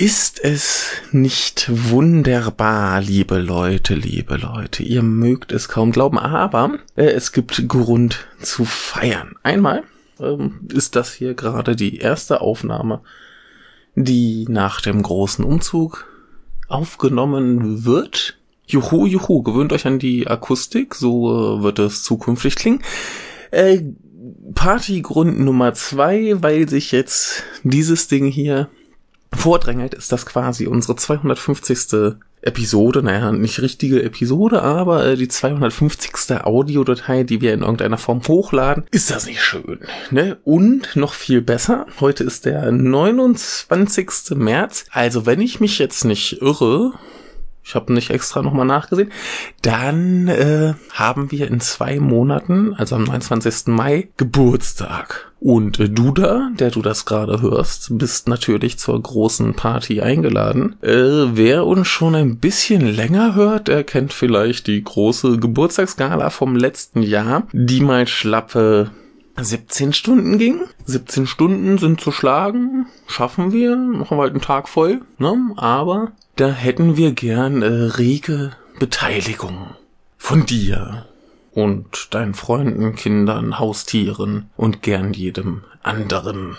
Ist es nicht wunderbar, liebe Leute, liebe Leute? Ihr mögt es kaum glauben, aber äh, es gibt Grund zu feiern. Einmal ähm, ist das hier gerade die erste Aufnahme, die nach dem großen Umzug aufgenommen wird. Juhu, juhu, gewöhnt euch an die Akustik, so äh, wird es zukünftig klingen. Äh, Partygrund Nummer zwei, weil sich jetzt dieses Ding hier vordrängelt, ist das quasi unsere 250. Episode, naja, nicht richtige Episode, aber äh, die 250. Audiodatei, die wir in irgendeiner Form hochladen. Ist das nicht schön? Ne? Und noch viel besser, heute ist der 29. März. Also wenn ich mich jetzt nicht irre, ich habe nicht extra nochmal nachgesehen, dann äh, haben wir in zwei Monaten, also am 29. Mai, Geburtstag. Und du da, der du das gerade hörst, bist natürlich zur großen Party eingeladen. Äh, wer uns schon ein bisschen länger hört, der kennt vielleicht die große Geburtstagsgala vom letzten Jahr, die mal schlappe 17 Stunden ging. 17 Stunden sind zu schlagen, schaffen wir, machen wir halt einen Tag voll, ne? Aber da hätten wir gern äh, rege Beteiligung von dir und deinen Freunden, Kindern, Haustieren und gern jedem anderen.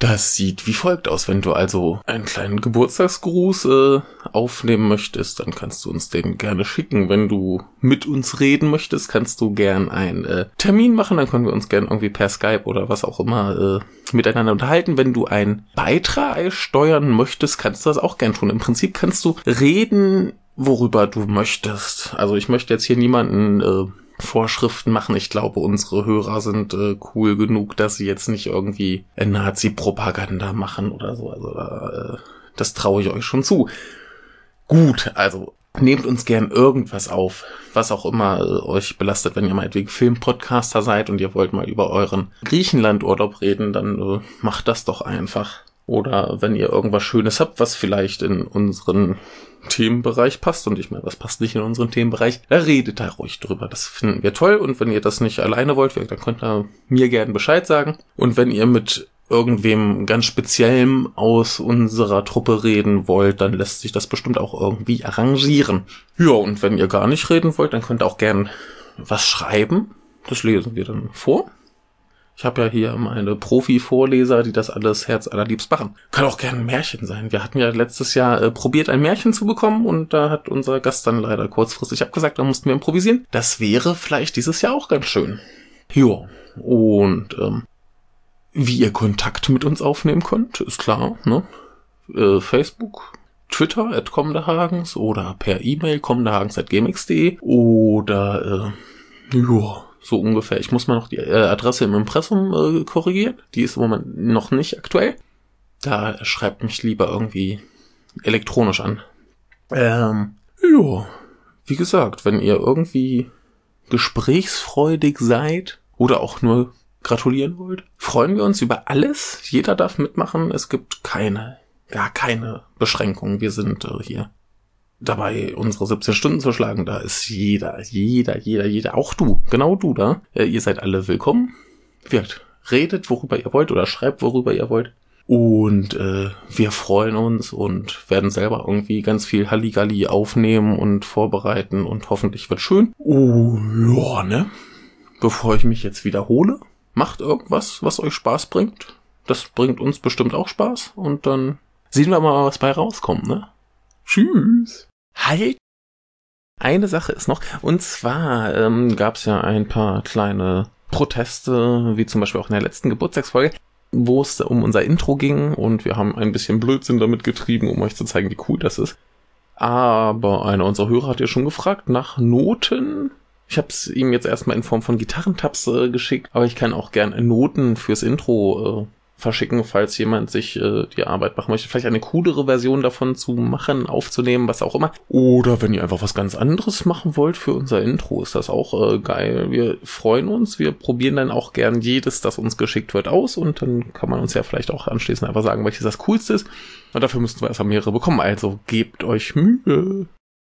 Das sieht wie folgt aus. Wenn du also einen kleinen Geburtstagsgruß äh, aufnehmen möchtest, dann kannst du uns den gerne schicken. Wenn du mit uns reden möchtest, kannst du gern einen äh, Termin machen. Dann können wir uns gern irgendwie per Skype oder was auch immer äh, miteinander unterhalten. Wenn du einen Beitrag steuern möchtest, kannst du das auch gern tun. Im Prinzip kannst du reden, worüber du möchtest. Also ich möchte jetzt hier niemanden äh, Vorschriften machen. Ich glaube, unsere Hörer sind äh, cool genug, dass sie jetzt nicht irgendwie äh, Nazi-Propaganda machen oder so. Also äh, das traue ich euch schon zu. Gut, also nehmt uns gern irgendwas auf, was auch immer äh, euch belastet, wenn ihr meinetwegen Filmpodcaster seid und ihr wollt mal über euren Griechenland-Urlaub reden, dann äh, macht das doch einfach. Oder wenn ihr irgendwas Schönes habt, was vielleicht in unseren Themenbereich passt und ich meine, was passt nicht in unseren Themenbereich, da redet da ruhig drüber. Das finden wir toll und wenn ihr das nicht alleine wollt, dann könnt ihr mir gerne Bescheid sagen. Und wenn ihr mit irgendwem ganz speziellem aus unserer Truppe reden wollt, dann lässt sich das bestimmt auch irgendwie arrangieren. Ja, und wenn ihr gar nicht reden wollt, dann könnt ihr auch gern was schreiben. Das lesen wir dann vor. Ich habe ja hier meine Profi-Vorleser, die das alles herz allerliebst machen. Kann auch gerne ein Märchen sein. Wir hatten ja letztes Jahr äh, probiert, ein Märchen zu bekommen und da hat unser Gast dann leider kurzfristig abgesagt, da mussten wir improvisieren. Das wäre vielleicht dieses Jahr auch ganz schön. Jo, und ähm, wie ihr Kontakt mit uns aufnehmen könnt, ist klar, ne? Äh, Facebook, Twitter at Kommendehagens oder per E-Mail kommendehagens.gmx.de oder äh, ja, so ungefähr. Ich muss mal noch die äh, Adresse im Impressum äh, korrigieren. Die ist im Moment noch nicht aktuell. Da schreibt mich lieber irgendwie elektronisch an. Ähm, ja, wie gesagt, wenn ihr irgendwie gesprächsfreudig seid oder auch nur gratulieren wollt, freuen wir uns über alles. Jeder darf mitmachen. Es gibt keine, gar keine Beschränkungen. Wir sind äh, hier dabei, unsere 17 Stunden zu schlagen. Da ist jeder, jeder, jeder, jeder, auch du, genau du da. Äh, ihr seid alle willkommen. Wird redet, worüber ihr wollt oder schreibt, worüber ihr wollt. Und äh, wir freuen uns und werden selber irgendwie ganz viel Halligalli aufnehmen und vorbereiten und hoffentlich wird schön. Oh, ja, ne? Bevor ich mich jetzt wiederhole, macht irgendwas, was euch Spaß bringt. Das bringt uns bestimmt auch Spaß und dann sehen wir mal, was bei rauskommt, ne? Tschüss. Halt! Eine Sache ist noch, und zwar ähm, gab es ja ein paar kleine Proteste, wie zum Beispiel auch in der letzten Geburtstagsfolge, wo es um unser Intro ging und wir haben ein bisschen Blödsinn damit getrieben, um euch zu zeigen, wie cool das ist. Aber einer unserer Hörer hat ja schon gefragt nach Noten. Ich habe es ihm jetzt erstmal in Form von Gitarrentabs äh, geschickt, aber ich kann auch gern Noten fürs Intro äh, verschicken, falls jemand sich äh, die Arbeit machen möchte, vielleicht eine coolere Version davon zu machen, aufzunehmen, was auch immer. Oder wenn ihr einfach was ganz anderes machen wollt für unser Intro, ist das auch äh, geil. Wir freuen uns, wir probieren dann auch gern jedes, das uns geschickt wird, aus und dann kann man uns ja vielleicht auch anschließend einfach sagen, welches das coolste ist. Und dafür müssten wir erstmal mehrere bekommen, also gebt euch Mühe.